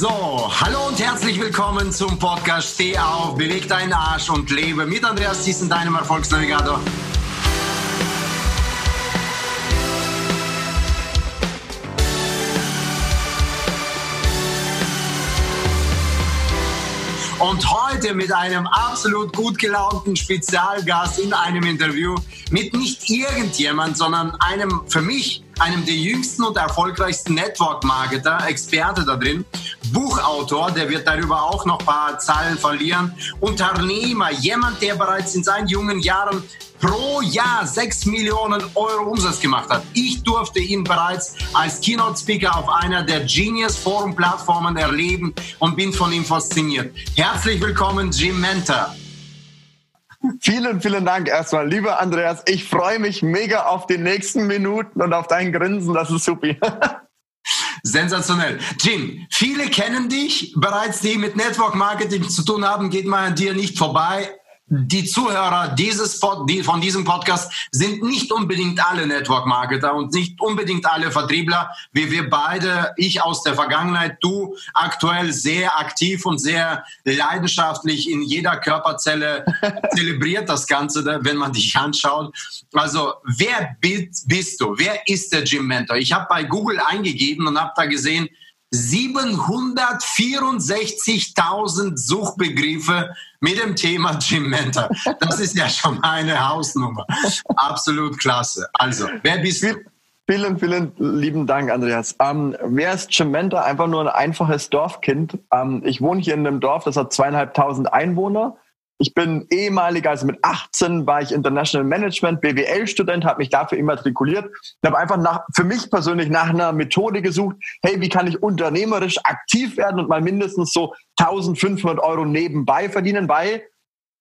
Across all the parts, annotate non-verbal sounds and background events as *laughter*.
So, hallo und herzlich willkommen zum Podcast Steh auf, beweg deinen Arsch und lebe mit Andreas Thiessen, deinem Erfolgsnavigator. Und heute mit einem absolut gut gelaunten Spezialgast in einem Interview mit nicht irgendjemand, sondern einem für mich einem der jüngsten und erfolgreichsten Network-Marketer, Experte da drin, Buchautor, der wird darüber auch noch ein paar Zahlen verlieren, Unternehmer, jemand, der bereits in seinen jungen Jahren pro Jahr 6 Millionen Euro Umsatz gemacht hat. Ich durfte ihn bereits als Keynote-Speaker auf einer der Genius Forum-Plattformen erleben und bin von ihm fasziniert. Herzlich willkommen, Jim Mentor. Vielen, vielen Dank erstmal, lieber Andreas. Ich freue mich mega auf die nächsten Minuten und auf dein Grinsen. Das ist super. *laughs* Sensationell. Jim, viele kennen dich bereits, die mit Network Marketing zu tun haben, geht mal an dir nicht vorbei die Zuhörer dieses Pod, die von diesem Podcast sind nicht unbedingt alle Network Marketer und nicht unbedingt alle Vertriebler, wie wir beide, ich aus der Vergangenheit, du aktuell sehr aktiv und sehr leidenschaftlich in jeder Körperzelle *laughs* zelebriert das Ganze, wenn man dich anschaut. Also, wer bist du? Wer ist der Jim Mentor? Ich habe bei Google eingegeben und habe da gesehen, 764.000 Suchbegriffe mit dem Thema Jim Mentor. Das ist ja schon eine Hausnummer. Absolut klasse. Also, wer bist du? Vielen, vielen lieben Dank, Andreas. Ähm, wer ist Mentor? Einfach nur ein einfaches Dorfkind. Ähm, ich wohne hier in einem Dorf, das hat zweieinhalbtausend Einwohner. Ich bin ehemaliger, also mit 18 war ich International Management, BWL-Student, habe mich dafür immatrikuliert und habe einfach nach, für mich persönlich nach einer Methode gesucht, hey, wie kann ich unternehmerisch aktiv werden und mal mindestens so 1500 Euro nebenbei verdienen, weil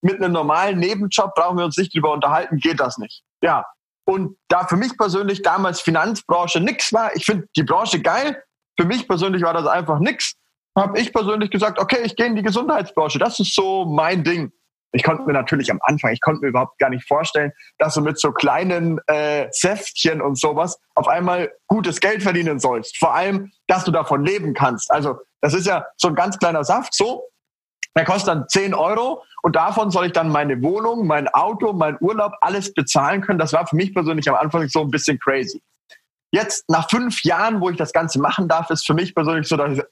mit einem normalen Nebenjob brauchen wir uns nicht drüber unterhalten, geht das nicht. Ja. Und da für mich persönlich damals Finanzbranche nix war, ich finde die Branche geil, für mich persönlich war das einfach nix, habe ich persönlich gesagt, okay, ich gehe in die Gesundheitsbranche, das ist so mein Ding. Ich konnte mir natürlich am Anfang, ich konnte mir überhaupt gar nicht vorstellen, dass du mit so kleinen äh, Säftchen und sowas auf einmal gutes Geld verdienen sollst. Vor allem, dass du davon leben kannst. Also das ist ja so ein ganz kleiner Saft, so, der kostet dann 10 Euro und davon soll ich dann meine Wohnung, mein Auto, mein Urlaub, alles bezahlen können. Das war für mich persönlich am Anfang so ein bisschen crazy. Jetzt, nach fünf Jahren, wo ich das Ganze machen darf, ist für mich persönlich so, dass ich,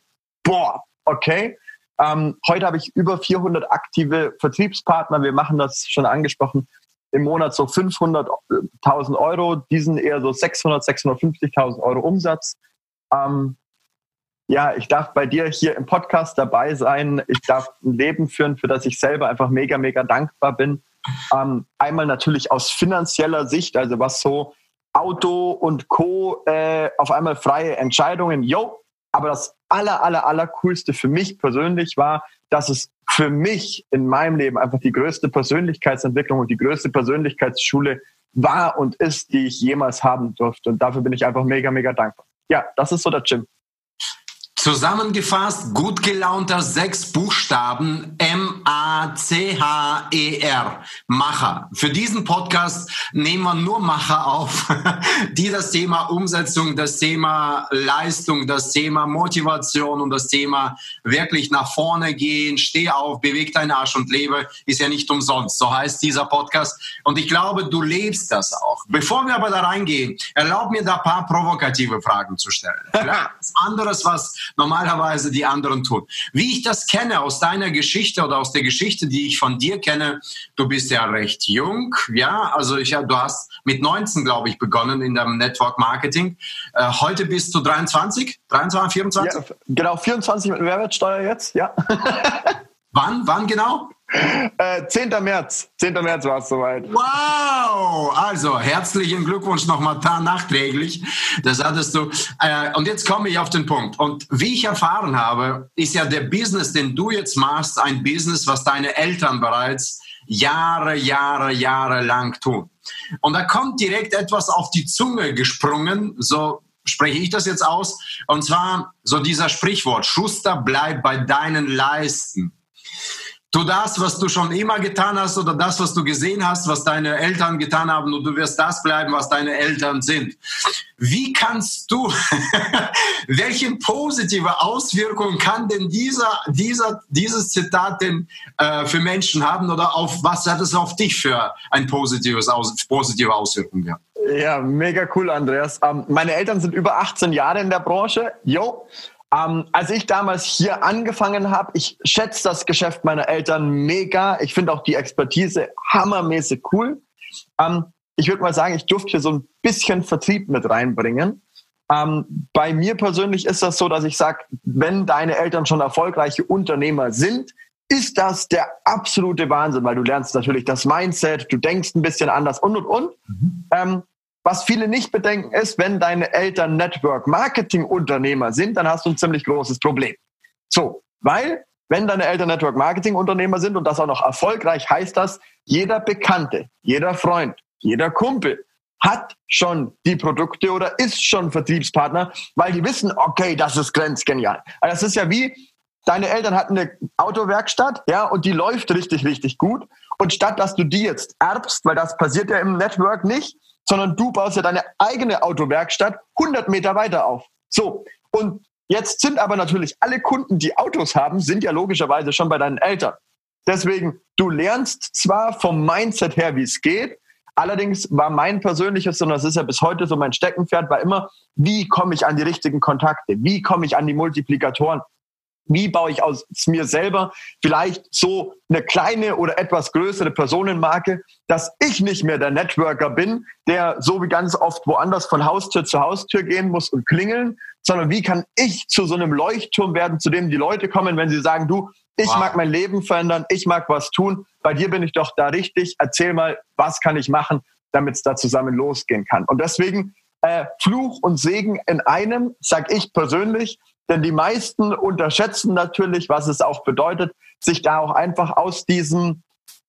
boah, okay, ähm, heute habe ich über 400 aktive Vertriebspartner. Wir machen das schon angesprochen im Monat so 500.000 Euro, diesen eher so 600, 650.000 Euro Umsatz. Ähm, ja, ich darf bei dir hier im Podcast dabei sein. Ich darf ein Leben führen, für das ich selber einfach mega, mega dankbar bin. Ähm, einmal natürlich aus finanzieller Sicht, also was so Auto und Co. Äh, auf einmal freie Entscheidungen. Yo, aber das aller, aller, aller coolste für mich persönlich war, dass es für mich in meinem Leben einfach die größte Persönlichkeitsentwicklung und die größte Persönlichkeitsschule war und ist, die ich jemals haben durfte. Und dafür bin ich einfach mega, mega dankbar. Ja, das ist so der Jim. Zusammengefasst, gut gelaunter sechs Buchstaben M-A-C-H-E-R. Macher. Für diesen Podcast nehmen wir nur Macher auf, *laughs* die das Thema Umsetzung, das Thema Leistung, das Thema Motivation und das Thema wirklich nach vorne gehen, steh auf, beweg deinen Arsch und lebe, ist ja nicht umsonst. So heißt dieser Podcast. Und ich glaube, du lebst das auch. Bevor wir aber da reingehen, erlaub mir da ein paar provokative Fragen zu stellen. *laughs* was anderes, was normalerweise die anderen tun. Wie ich das kenne aus deiner Geschichte oder aus der Geschichte, die ich von dir kenne, du bist ja recht jung, ja, also ich, du hast mit 19, glaube ich, begonnen in dem Network Marketing. Äh, heute bist du 23, 23, 24? Ja, genau, 24 mit Mehrwertsteuer jetzt, ja. wann, wann genau? Äh, 10. März. 10. März war es soweit. Wow! Also, herzlichen Glückwunsch nochmal nachträglich. Das hattest du. Äh, und jetzt komme ich auf den Punkt. Und wie ich erfahren habe, ist ja der Business, den du jetzt machst, ein Business, was deine Eltern bereits Jahre, Jahre, Jahre lang tun. Und da kommt direkt etwas auf die Zunge gesprungen, so spreche ich das jetzt aus. Und zwar so dieser Sprichwort, Schuster, bleib bei deinen Leisten. Tu das, was du schon immer getan hast oder das, was du gesehen hast, was deine Eltern getan haben und du wirst das bleiben, was deine Eltern sind. Wie kannst du, *laughs* welche positive Auswirkung kann denn dieser, dieser, dieses Zitat denn äh, für Menschen haben oder auf was hat es auf dich für ein positives, aus, positive Auswirkung gehabt? Ja, mega cool, Andreas. Ähm, meine Eltern sind über 18 Jahre in der Branche. Jo, ähm, als ich damals hier angefangen habe, ich schätze das Geschäft meiner Eltern mega. Ich finde auch die Expertise hammermäßig cool. Ähm, ich würde mal sagen, ich durfte hier so ein bisschen Vertrieb mit reinbringen. Ähm, bei mir persönlich ist das so, dass ich sage, wenn deine Eltern schon erfolgreiche Unternehmer sind, ist das der absolute Wahnsinn, weil du lernst natürlich das Mindset, du denkst ein bisschen anders und und und. Mhm. Ähm, was viele nicht bedenken ist, wenn deine Eltern Network Marketing Unternehmer sind, dann hast du ein ziemlich großes Problem. So, weil wenn deine Eltern Network Marketing Unternehmer sind und das auch noch erfolgreich, heißt das, jeder Bekannte, jeder Freund, jeder Kumpel hat schon die Produkte oder ist schon Vertriebspartner, weil die wissen, okay, das ist grenzgenial. Also das ist ja wie, deine Eltern hatten eine Autowerkstatt, ja, und die läuft richtig, richtig gut. Und statt dass du die jetzt erbst, weil das passiert ja im Network nicht, sondern du baust ja deine eigene Autowerkstatt 100 Meter weiter auf. So. Und jetzt sind aber natürlich alle Kunden, die Autos haben, sind ja logischerweise schon bei deinen Eltern. Deswegen, du lernst zwar vom Mindset her, wie es geht, allerdings war mein persönliches, und das ist ja bis heute so mein Steckenpferd, war immer, wie komme ich an die richtigen Kontakte? Wie komme ich an die Multiplikatoren? Wie baue ich aus mir selber vielleicht so eine kleine oder etwas größere Personenmarke, dass ich nicht mehr der Networker bin, der so wie ganz oft woanders von Haustür zu Haustür gehen muss und klingeln, sondern wie kann ich zu so einem Leuchtturm werden, zu dem die Leute kommen, wenn sie sagen, du, ich wow. mag mein Leben verändern, ich mag was tun, bei dir bin ich doch da richtig, erzähl mal, was kann ich machen, damit es da zusammen losgehen kann. Und deswegen äh, Fluch und Segen in einem, sag ich persönlich, denn die meisten unterschätzen natürlich, was es auch bedeutet, sich da auch einfach aus diesem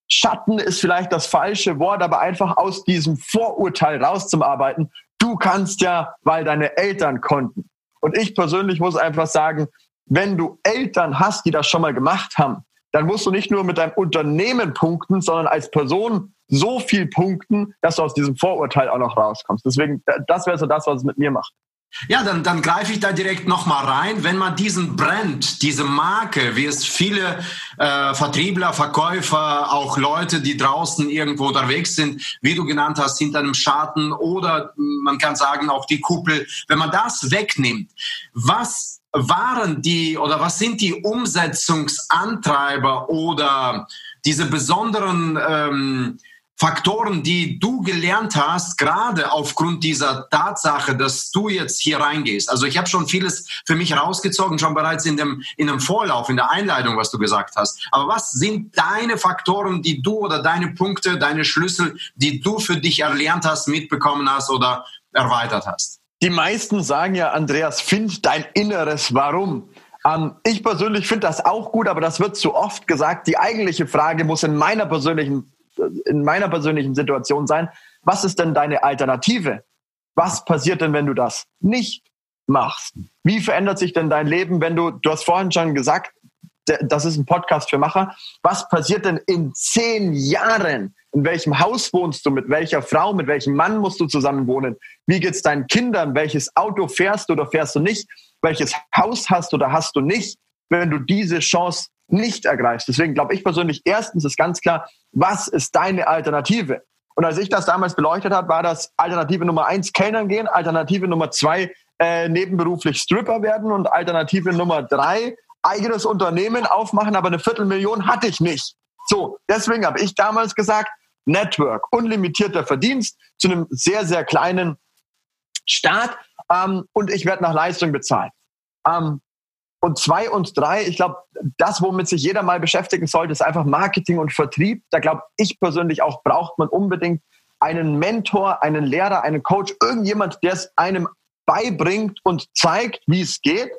Schatten ist vielleicht das falsche Wort, aber einfach aus diesem Vorurteil rauszuarbeiten. Du kannst ja, weil deine Eltern konnten. Und ich persönlich muss einfach sagen, wenn du Eltern hast, die das schon mal gemacht haben, dann musst du nicht nur mit deinem Unternehmen punkten, sondern als Person so viel punkten, dass du aus diesem Vorurteil auch noch rauskommst. Deswegen, das wäre so das, was es mit mir macht. Ja, dann, dann greife ich da direkt nochmal rein. Wenn man diesen Brand, diese Marke, wie es viele äh, Vertriebler, Verkäufer, auch Leute, die draußen irgendwo unterwegs sind, wie du genannt hast, hinter einem Schatten oder man kann sagen auch die Kuppel, wenn man das wegnimmt, was waren die oder was sind die Umsetzungsantreiber oder diese besonderen ähm, Faktoren, die du gelernt hast, gerade aufgrund dieser Tatsache, dass du jetzt hier reingehst. Also ich habe schon vieles für mich rausgezogen, schon bereits in dem, in dem Vorlauf, in der Einleitung, was du gesagt hast. Aber was sind deine Faktoren, die du oder deine Punkte, deine Schlüssel, die du für dich erlernt hast, mitbekommen hast oder erweitert hast? Die meisten sagen ja, Andreas, find dein inneres Warum. Ähm, ich persönlich finde das auch gut, aber das wird zu oft gesagt. Die eigentliche Frage muss in meiner persönlichen in meiner persönlichen Situation sein, was ist denn deine Alternative? Was passiert denn, wenn du das nicht machst? Wie verändert sich denn dein Leben, wenn du, du hast vorhin schon gesagt, das ist ein Podcast für Macher. Was passiert denn in zehn Jahren? In welchem Haus wohnst du? Mit welcher Frau? Mit welchem Mann musst du zusammen wohnen? Wie geht's deinen Kindern? Welches Auto fährst du oder fährst du nicht? Welches Haus hast du oder hast du nicht? Wenn du diese Chance nicht ergreifst. Deswegen glaube ich persönlich, erstens ist ganz klar, was ist deine Alternative? Und als ich das damals beleuchtet habe, war das Alternative Nummer eins Kellnern gehen, Alternative Nummer zwei äh, nebenberuflich Stripper werden und Alternative Nummer drei eigenes Unternehmen aufmachen, aber eine Viertelmillion hatte ich nicht. So, deswegen habe ich damals gesagt, Network, unlimitierter Verdienst zu einem sehr, sehr kleinen Start ähm, und ich werde nach Leistung bezahlt. Ähm, und zwei und drei, ich glaube, das, womit sich jeder mal beschäftigen sollte, ist einfach Marketing und Vertrieb. Da glaube ich persönlich auch, braucht man unbedingt einen Mentor, einen Lehrer, einen Coach, irgendjemand, der es einem beibringt und zeigt, wie es geht.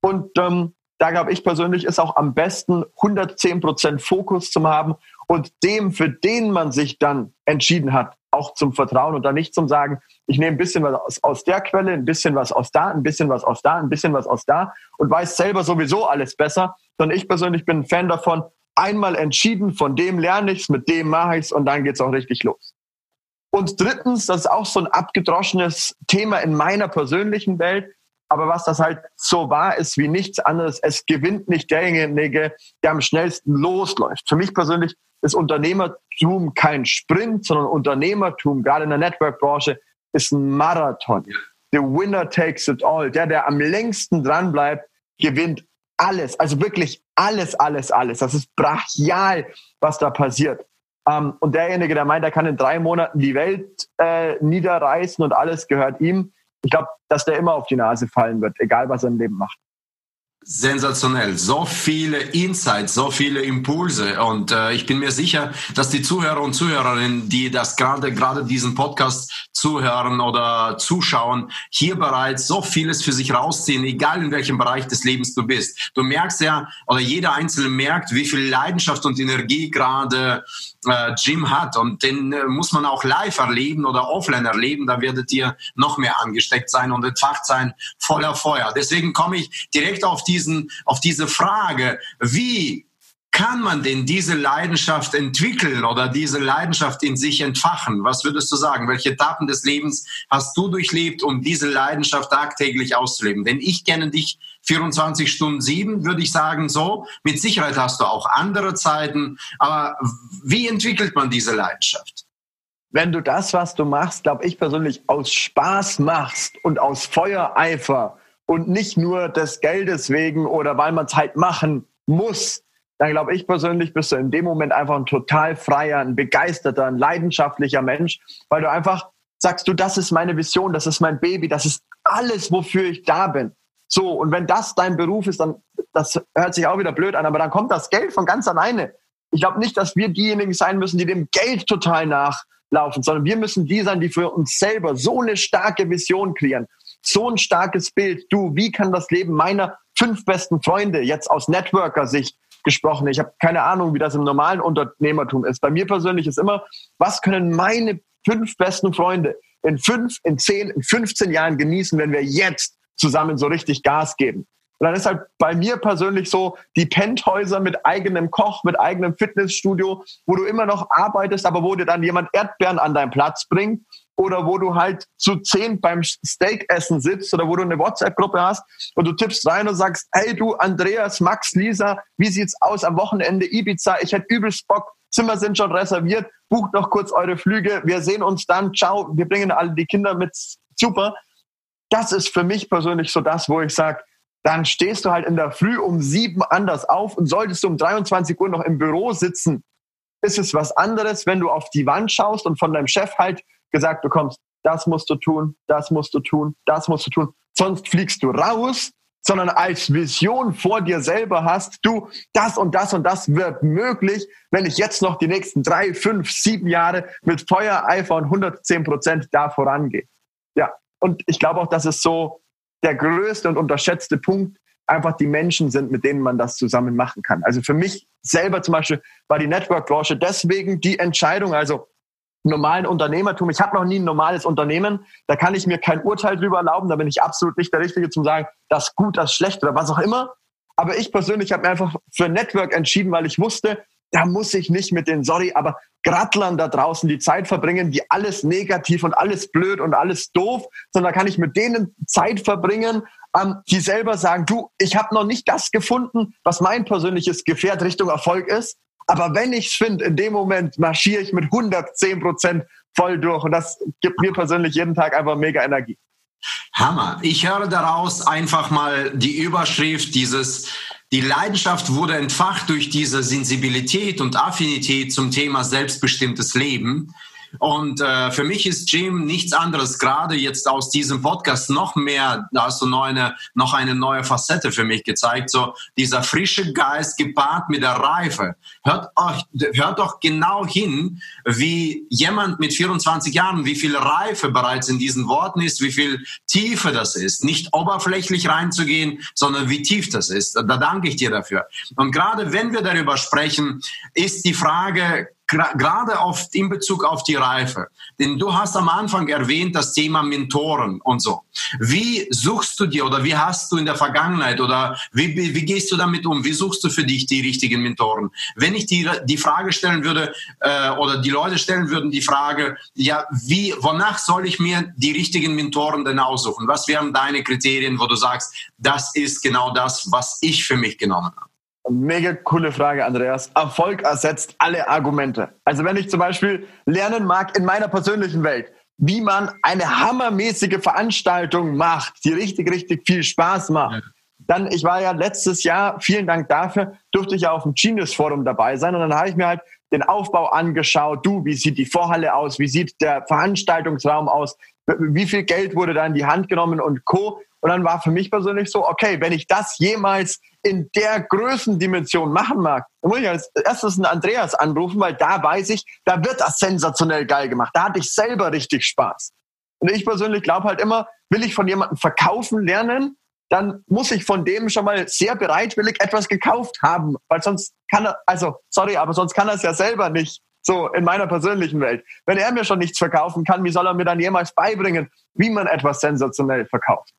Und ähm, da glaube ich persönlich, ist auch am besten 110 Prozent Fokus zu haben und dem, für den man sich dann entschieden hat, auch zum Vertrauen und dann nicht zum Sagen, ich nehme ein bisschen was aus, aus der Quelle, ein bisschen was aus da, ein bisschen was aus da, ein bisschen was aus da und weiß selber sowieso alles besser, sondern ich persönlich bin ein Fan davon, einmal entschieden, von dem lerne ich's, mit dem mache ich's und dann geht's auch richtig los. Und drittens, das ist auch so ein abgedroschenes Thema in meiner persönlichen Welt, aber was das halt so wahr ist wie nichts anderes, es gewinnt nicht derjenige, der am schnellsten losläuft. Für mich persönlich ist Unternehmertum kein Sprint, sondern Unternehmertum, gerade in der Network-Branche, ist ein Marathon. The winner takes it all. Der, der am längsten dran bleibt, gewinnt alles. Also wirklich alles, alles, alles. Das ist brachial, was da passiert. Ähm, und derjenige, der meint, er kann in drei Monaten die Welt äh, niederreißen und alles gehört ihm, ich glaube, dass der immer auf die Nase fallen wird, egal was er im Leben macht. Sensationell. So viele Insights, so viele Impulse. Und äh, ich bin mir sicher, dass die Zuhörer und Zuhörerinnen, die das gerade, gerade diesen Podcast zuhören oder zuschauen, hier bereits so vieles für sich rausziehen, egal in welchem Bereich des Lebens du bist. Du merkst ja, oder jeder Einzelne merkt, wie viel Leidenschaft und Energie gerade äh, Jim hat. Und den äh, muss man auch live erleben oder offline erleben. Da werdet ihr noch mehr angesteckt sein und entfacht sein voller Feuer. Deswegen komme ich direkt auf diesen, auf diese Frage, wie kann man denn diese Leidenschaft entwickeln oder diese Leidenschaft in sich entfachen? Was würdest du sagen? Welche Etappen des Lebens hast du durchlebt, um diese Leidenschaft tagtäglich auszuleben? Denn ich kenne dich 24 Stunden sieben, würde ich sagen, so. Mit Sicherheit hast du auch andere Zeiten. Aber wie entwickelt man diese Leidenschaft? Wenn du das, was du machst, glaube ich persönlich, aus Spaß machst und aus Feuereifer und nicht nur des Geldes wegen oder weil man es halt machen muss, dann glaube ich persönlich, bist du in dem Moment einfach ein total freier, ein begeisterter, ein leidenschaftlicher Mensch, weil du einfach sagst, du, das ist meine Vision, das ist mein Baby, das ist alles, wofür ich da bin. So, und wenn das dein Beruf ist, dann, das hört sich auch wieder blöd an, aber dann kommt das Geld von ganz alleine. Ich glaube nicht, dass wir diejenigen sein müssen, die dem Geld total nachlaufen, sondern wir müssen die sein, die für uns selber so eine starke Vision kreieren, so ein starkes Bild. Du, wie kann das Leben meiner fünf besten Freunde jetzt aus Networker-Sicht gesprochen. Ich habe keine Ahnung, wie das im normalen Unternehmertum ist. Bei mir persönlich ist immer, was können meine fünf besten Freunde in fünf, in zehn, in 15 Jahren genießen, wenn wir jetzt zusammen so richtig Gas geben? Und dann ist halt bei mir persönlich so die Penthäuser mit eigenem Koch, mit eigenem Fitnessstudio, wo du immer noch arbeitest, aber wo dir dann jemand Erdbeeren an deinen Platz bringt oder wo du halt zu zehn beim Steakessen sitzt oder wo du eine WhatsApp-Gruppe hast und du tippst rein und sagst, hey du Andreas, Max, Lisa, wie sieht's aus am Wochenende? Ibiza? Ich hätte übelst Bock, Zimmer sind schon reserviert, bucht noch kurz eure Flüge, wir sehen uns dann, ciao, wir bringen alle die Kinder mit, super. Das ist für mich persönlich so das, wo ich sage, dann stehst du halt in der Früh um sieben anders auf und solltest du um 23 Uhr noch im Büro sitzen, ist es was anderes, wenn du auf die Wand schaust und von deinem Chef halt gesagt bekommst, das musst du tun, das musst du tun, das musst du tun, sonst fliegst du raus, sondern als Vision vor dir selber hast, du, das und das und das wird möglich, wenn ich jetzt noch die nächsten drei, fünf, sieben Jahre mit Feuer, Eifer und 110 Prozent da vorangehe. Ja, und ich glaube auch, dass es so der größte und unterschätzte Punkt einfach die Menschen sind, mit denen man das zusammen machen kann. Also für mich selber zum Beispiel war die Network-Branche deswegen die Entscheidung, also normalen Unternehmertum. Ich habe noch nie ein normales Unternehmen. Da kann ich mir kein Urteil drüber erlauben. Da bin ich absolut nicht der Richtige zum sagen, das gut, das schlecht oder was auch immer. Aber ich persönlich habe mir einfach für Network entschieden, weil ich wusste, da muss ich nicht mit den, sorry, aber Grattlern da draußen die Zeit verbringen, die alles negativ und alles blöd und alles doof, sondern da kann ich mit denen Zeit verbringen, ähm, die selber sagen, du, ich habe noch nicht das gefunden, was mein persönliches Gefährt Richtung Erfolg ist. Aber wenn ich es finde, in dem Moment marschiere ich mit 110 Prozent voll durch. Und das gibt mir persönlich jeden Tag einfach mega Energie. Hammer. Ich höre daraus einfach mal die Überschrift dieses, die Leidenschaft wurde entfacht durch diese Sensibilität und Affinität zum Thema selbstbestimmtes Leben. Und äh, für mich ist Jim nichts anderes, gerade jetzt aus diesem Podcast noch mehr, da hast du noch eine, noch eine neue Facette für mich gezeigt, so dieser frische Geist gepaart mit der Reife. Hört, euch, hört doch genau hin, wie jemand mit 24 Jahren, wie viel Reife bereits in diesen Worten ist, wie viel Tiefe das ist. Nicht oberflächlich reinzugehen, sondern wie tief das ist. Da danke ich dir dafür. Und gerade wenn wir darüber sprechen, ist die Frage, gerade oft in Bezug auf die Reife. Denn du hast am Anfang erwähnt das Thema Mentoren und so. Wie suchst du dir oder wie hast du in der Vergangenheit oder wie, wie, gehst du damit um? Wie suchst du für dich die richtigen Mentoren? Wenn ich die, die Frage stellen würde äh, oder die Leute stellen würden die Frage, ja, wie, wonach soll ich mir die richtigen Mentoren denn aussuchen? Was wären deine Kriterien, wo du sagst, das ist genau das, was ich für mich genommen habe? Mega coole Frage, Andreas. Erfolg ersetzt alle Argumente. Also wenn ich zum Beispiel lernen mag in meiner persönlichen Welt, wie man eine hammermäßige Veranstaltung macht, die richtig, richtig viel Spaß macht, dann, ich war ja letztes Jahr, vielen Dank dafür, durfte ich ja auf dem Genius Forum dabei sein und dann habe ich mir halt den Aufbau angeschaut. Du, wie sieht die Vorhalle aus? Wie sieht der Veranstaltungsraum aus? Wie viel Geld wurde da in die Hand genommen und Co. Und dann war für mich persönlich so, okay, wenn ich das jemals in der Größendimension machen mag, dann muss ich als erstes einen Andreas anrufen, weil da weiß ich, da wird das sensationell geil gemacht. Da hatte ich selber richtig Spaß. Und ich persönlich glaube halt immer, will ich von jemandem verkaufen lernen, dann muss ich von dem schon mal sehr bereitwillig etwas gekauft haben, weil sonst kann er, also sorry, aber sonst kann er es ja selber nicht. So in meiner persönlichen Welt. Wenn er mir schon nichts verkaufen kann, wie soll er mir dann jemals beibringen, wie man etwas sensationell verkauft?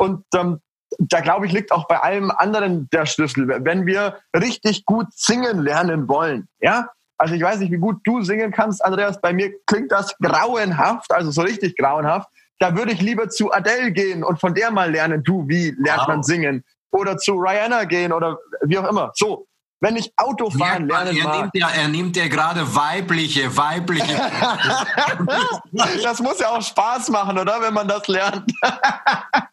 Und ähm, da glaube ich, liegt auch bei allem anderen der Schlüssel. Wenn wir richtig gut singen lernen wollen, ja, also ich weiß nicht, wie gut du singen kannst, Andreas, bei mir klingt das grauenhaft, also so richtig grauenhaft. Da würde ich lieber zu Adele gehen und von der mal lernen, du, wie lernt wow. man singen? Oder zu Rihanna gehen oder wie auch immer. So, wenn ich Autofahren ja, lernen er mag. Nimmt ja, er nimmt ja gerade weibliche, weibliche. *laughs* das muss ja auch Spaß machen, oder? Wenn man das lernt. *laughs*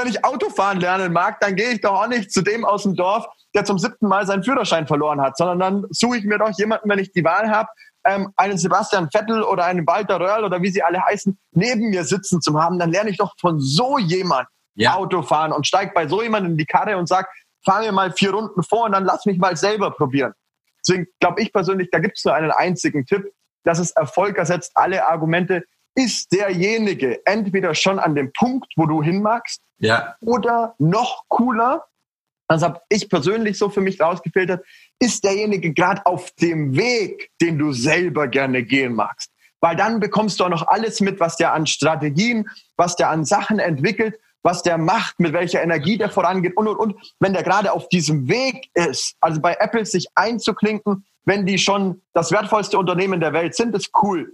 Wenn ich Autofahren lernen mag, dann gehe ich doch auch nicht zu dem aus dem Dorf, der zum siebten Mal seinen Führerschein verloren hat, sondern dann suche ich mir doch jemanden, wenn ich die Wahl habe, ähm, einen Sebastian Vettel oder einen Walter Röhrl oder wie sie alle heißen, neben mir sitzen zu haben, dann lerne ich doch von so jemand ja. Autofahren und steige bei so jemandem in die Karre und sage, fahr mir mal vier Runden vor und dann lass mich mal selber probieren. Deswegen glaube ich persönlich, da gibt es nur einen einzigen Tipp, dass es Erfolg ersetzt alle Argumente. Ist derjenige entweder schon an dem Punkt, wo du hin magst, ja. oder noch cooler, das habe ich persönlich so für mich rausgefiltert, ist derjenige gerade auf dem Weg, den du selber gerne gehen magst. Weil dann bekommst du auch noch alles mit, was der an Strategien, was der an Sachen entwickelt was der macht, mit welcher Energie der vorangeht und, und, und. Wenn der gerade auf diesem Weg ist, also bei Apple sich einzuklinken, wenn die schon das wertvollste Unternehmen der Welt sind, ist cool.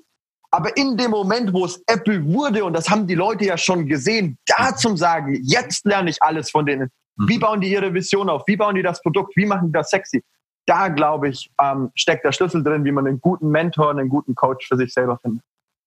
Aber in dem Moment, wo es Apple wurde, und das haben die Leute ja schon gesehen, da zum sagen, jetzt lerne ich alles von denen. Wie mhm. bauen die ihre Vision auf? Wie bauen die das Produkt? Wie machen die das sexy? Da, glaube ich, ähm, steckt der Schlüssel drin, wie man einen guten Mentor, einen guten Coach für sich selber findet.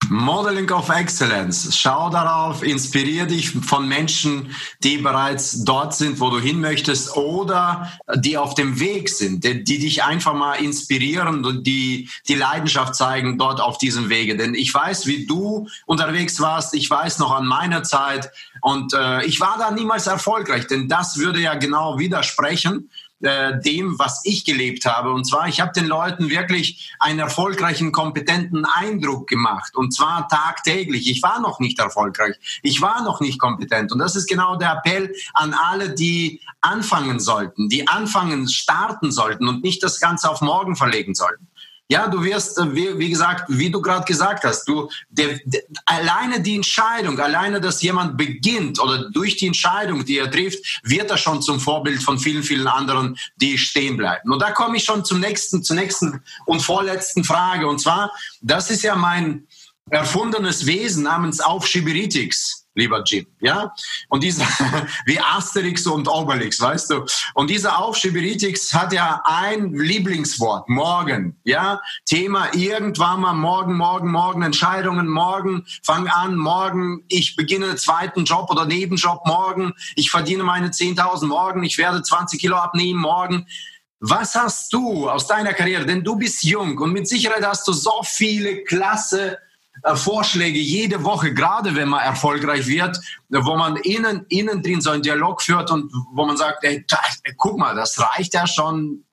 Modeling of Excellence. Schau darauf, inspiriere dich von Menschen, die bereits dort sind, wo du hin möchtest oder die auf dem Weg sind, die, die dich einfach mal inspirieren und die die Leidenschaft zeigen dort auf diesem Wege. Denn ich weiß, wie du unterwegs warst. Ich weiß noch an meiner Zeit und äh, ich war da niemals erfolgreich, denn das würde ja genau widersprechen äh, dem, was ich gelebt habe. Und zwar, ich habe den Leuten wirklich einen erfolgreichen, kompetenten Eindruck gemacht. Und zwar tagtäglich. Ich war noch nicht erfolgreich. Ich war noch nicht kompetent. Und das ist genau der Appell an alle, die anfangen sollten, die anfangen, starten sollten und nicht das Ganze auf morgen verlegen sollten. Ja, du wirst, äh, wie, wie gesagt, wie du gerade gesagt hast, du, der, der, alleine die Entscheidung, alleine, dass jemand beginnt oder durch die Entscheidung, die er trifft, wird er schon zum Vorbild von vielen, vielen anderen, die stehen bleiben. Und da komme ich schon zum nächsten, zur nächsten und vorletzten Frage. Und zwar, das ist ja mein erfundenes Wesen namens Aufschieberitis lieber Jim, ja? Und dieser, *laughs* wie Asterix und Obelix, weißt du? Und dieser Aufschieberitis hat ja ein Lieblingswort, morgen, ja? Thema irgendwann mal morgen, morgen, morgen, Entscheidungen morgen, fang an, morgen, ich beginne zweiten Job oder Nebenjob morgen, ich verdiene meine 10.000 morgen, ich werde 20 Kilo abnehmen morgen. Was hast du aus deiner Karriere? Denn du bist jung und mit Sicherheit hast du so viele klasse Vorschläge jede Woche, gerade wenn man erfolgreich wird, wo man innen, innen drin so einen Dialog führt und wo man sagt, ey, guck mal, das reicht ja schon,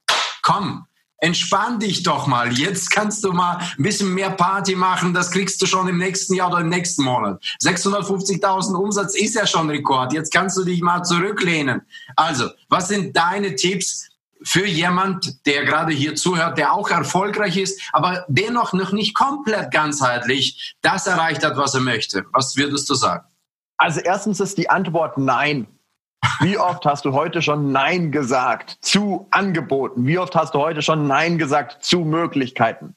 komm, entspann dich doch mal. Jetzt kannst du mal ein bisschen mehr Party machen. Das kriegst du schon im nächsten Jahr oder im nächsten Monat. 650.000 Umsatz ist ja schon Rekord. Jetzt kannst du dich mal zurücklehnen. Also, was sind deine Tipps für jemand, der gerade hier zuhört, der auch erfolgreich ist, aber dennoch noch nicht komplett ganzheitlich das erreicht hat, was er möchte? Was würdest du sagen? Also erstens ist die Antwort nein. Wie oft hast du heute schon Nein gesagt zu Angeboten? Wie oft hast du heute schon Nein gesagt zu Möglichkeiten?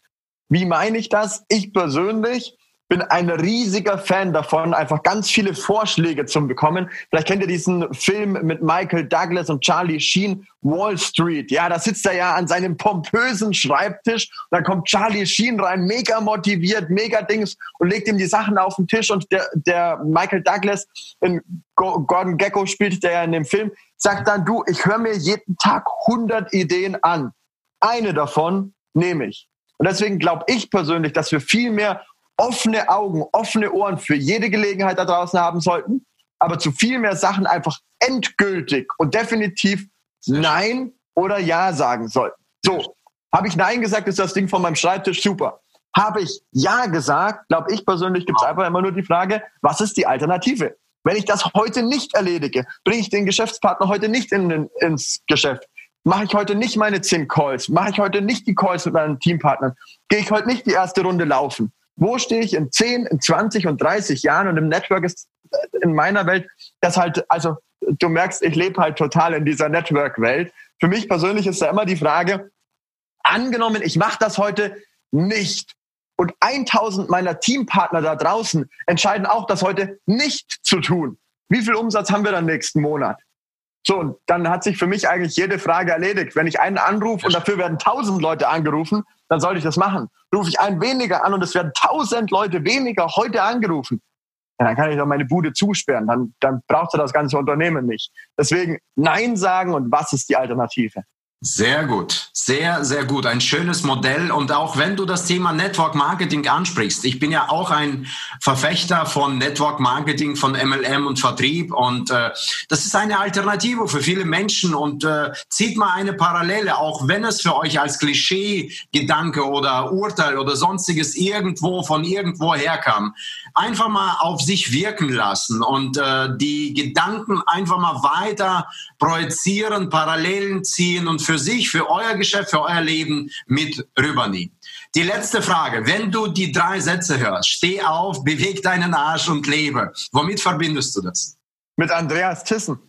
Wie meine ich das? Ich persönlich bin ein riesiger Fan davon, einfach ganz viele Vorschläge zu bekommen. Vielleicht kennt ihr diesen Film mit Michael Douglas und Charlie Sheen, Wall Street. Ja, da sitzt er ja an seinem pompösen Schreibtisch. Und dann kommt Charlie Sheen rein, mega motiviert, mega Dings und legt ihm die Sachen auf den Tisch. Und der, der Michael Douglas, in Gordon Gecko spielt der ja in dem Film, sagt dann, du, ich höre mir jeden Tag 100 Ideen an. Eine davon nehme ich. Und deswegen glaube ich persönlich, dass wir viel mehr offene Augen, offene Ohren für jede Gelegenheit da draußen haben sollten, aber zu viel mehr Sachen einfach endgültig und definitiv Nein oder Ja sagen sollten. So, habe ich Nein gesagt, ist das Ding von meinem Schreibtisch super. Habe ich Ja gesagt, glaube ich persönlich, gibt es einfach immer nur die Frage, was ist die Alternative? Wenn ich das heute nicht erledige, bringe ich den Geschäftspartner heute nicht in, ins Geschäft. Mache ich heute nicht meine 10 Calls, mache ich heute nicht die Calls mit meinen Teampartnern, gehe ich heute nicht die erste Runde laufen, wo stehe ich in 10, in 20 und 30 Jahren und im Network ist äh, in meiner Welt das halt, also du merkst, ich lebe halt total in dieser Network-Welt. Für mich persönlich ist da immer die Frage, angenommen, ich mache das heute nicht und 1000 meiner Teampartner da draußen entscheiden auch, das heute nicht zu tun. Wie viel Umsatz haben wir dann nächsten Monat? So, und dann hat sich für mich eigentlich jede Frage erledigt. Wenn ich einen anrufe und dafür werden 1000 Leute angerufen, dann sollte ich das machen. Rufe ich einen weniger an und es werden tausend Leute weniger heute angerufen, ja, dann kann ich doch meine Bude zusperren. Dann, dann braucht das ganze Unternehmen nicht. Deswegen Nein sagen und was ist die Alternative? Sehr gut, sehr, sehr gut. Ein schönes Modell. Und auch wenn du das Thema Network Marketing ansprichst, ich bin ja auch ein Verfechter von Network Marketing, von MLM und Vertrieb. Und äh, das ist eine Alternative für viele Menschen. Und äh, zieht mal eine Parallele, auch wenn es für euch als Klischee-Gedanke oder Urteil oder sonstiges irgendwo von irgendwo herkam. Einfach mal auf sich wirken lassen und äh, die Gedanken einfach mal weiter projizieren, Parallelen ziehen und für sich, für euer Geschäft, für euer Leben mit rübernehmen. Die letzte Frage. Wenn du die drei Sätze hörst, steh auf, beweg deinen Arsch und lebe. Womit verbindest du das? Mit Andreas Tissen.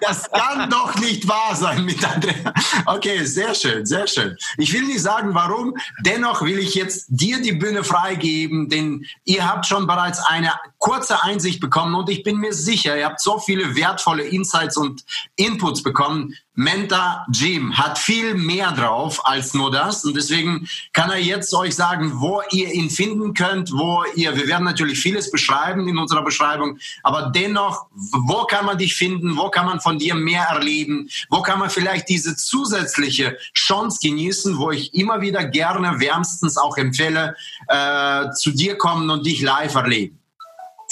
Das kann doch nicht wahr sein mit Andrea. Okay, sehr schön, sehr schön. Ich will nicht sagen, warum. Dennoch will ich jetzt dir die Bühne freigeben, denn ihr habt schon bereits eine kurze Einsicht bekommen und ich bin mir sicher, ihr habt so viele wertvolle Insights und Inputs bekommen. Mentor Jim hat viel mehr drauf als nur das und deswegen kann er jetzt euch sagen, wo ihr ihn finden könnt, wo ihr, wir werden natürlich vieles beschreiben in unserer Beschreibung, aber dennoch, wo kann man dich finden? Wo kann man von dir mehr erleben? Wo kann man vielleicht diese zusätzliche Chance genießen, wo ich immer wieder gerne wärmstens auch empfehle, äh, zu dir kommen und dich live erleben?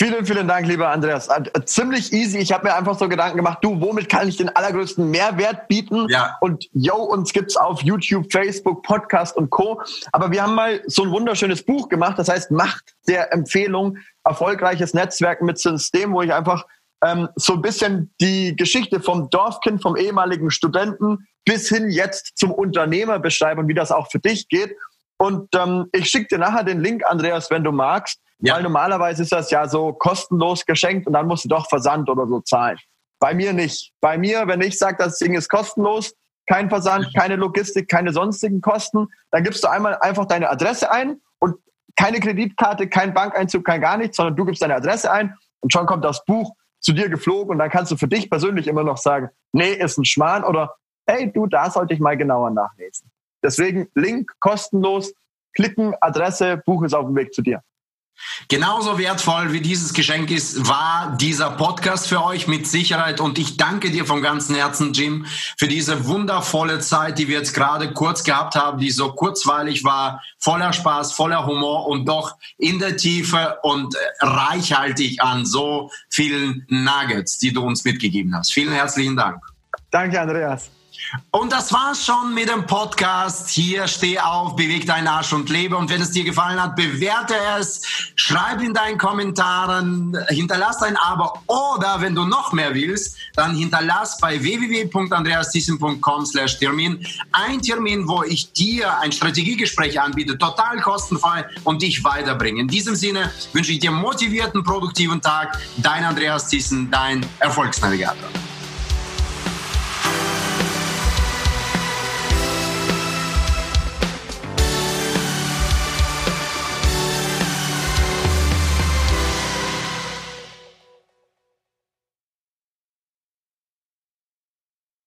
Vielen, vielen Dank, lieber Andreas. Äh, ziemlich easy. Ich habe mir einfach so Gedanken gemacht, du, womit kann ich den allergrößten Mehrwert bieten? Ja. Und yo, uns gibt's auf YouTube, Facebook, Podcast und Co. Aber wir haben mal so ein wunderschönes Buch gemacht, das heißt Macht der Empfehlung, erfolgreiches Netzwerken mit System, wo ich einfach ähm, so ein bisschen die Geschichte vom Dorfkind, vom ehemaligen Studenten bis hin jetzt zum Unternehmer beschreiben und wie das auch für dich geht. Und ähm, ich schicke dir nachher den Link, Andreas, wenn du magst, ja. weil normalerweise ist das ja so kostenlos geschenkt und dann musst du doch Versand oder so zahlen. Bei mir nicht. Bei mir, wenn ich sage, das Ding ist kostenlos, kein Versand, keine Logistik, keine sonstigen Kosten, dann gibst du einmal einfach deine Adresse ein und keine Kreditkarte, kein Bankeinzug, kein gar nichts, sondern du gibst deine Adresse ein und schon kommt das Buch zu dir geflogen und dann kannst du für dich persönlich immer noch sagen, nee, ist ein Schmarrn oder hey, du, da sollte ich mal genauer nachlesen. Deswegen Link kostenlos, klicken, Adresse, Buch ist auf dem Weg zu dir. Genauso wertvoll wie dieses Geschenk ist, war dieser Podcast für euch mit Sicherheit. Und ich danke dir vom ganzen Herzen, Jim, für diese wundervolle Zeit, die wir jetzt gerade kurz gehabt haben, die so kurzweilig war, voller Spaß, voller Humor und doch in der Tiefe und reichhaltig an so vielen Nuggets, die du uns mitgegeben hast. Vielen herzlichen Dank. Danke, Andreas. Und das war's schon mit dem Podcast. Hier steh auf, beweg deinen Arsch und lebe. Und wenn es dir gefallen hat, bewerte es, schreib in deinen Kommentaren, hinterlass ein Abo oder wenn du noch mehr willst, dann hinterlass bei www.andreasthyssen.com slash Termin ein Termin, wo ich dir ein Strategiegespräch anbiete, total kostenfrei und dich weiterbringe. In diesem Sinne wünsche ich dir motivierten, produktiven Tag. Dein Andreas Thyssen, dein Erfolgsnavigator.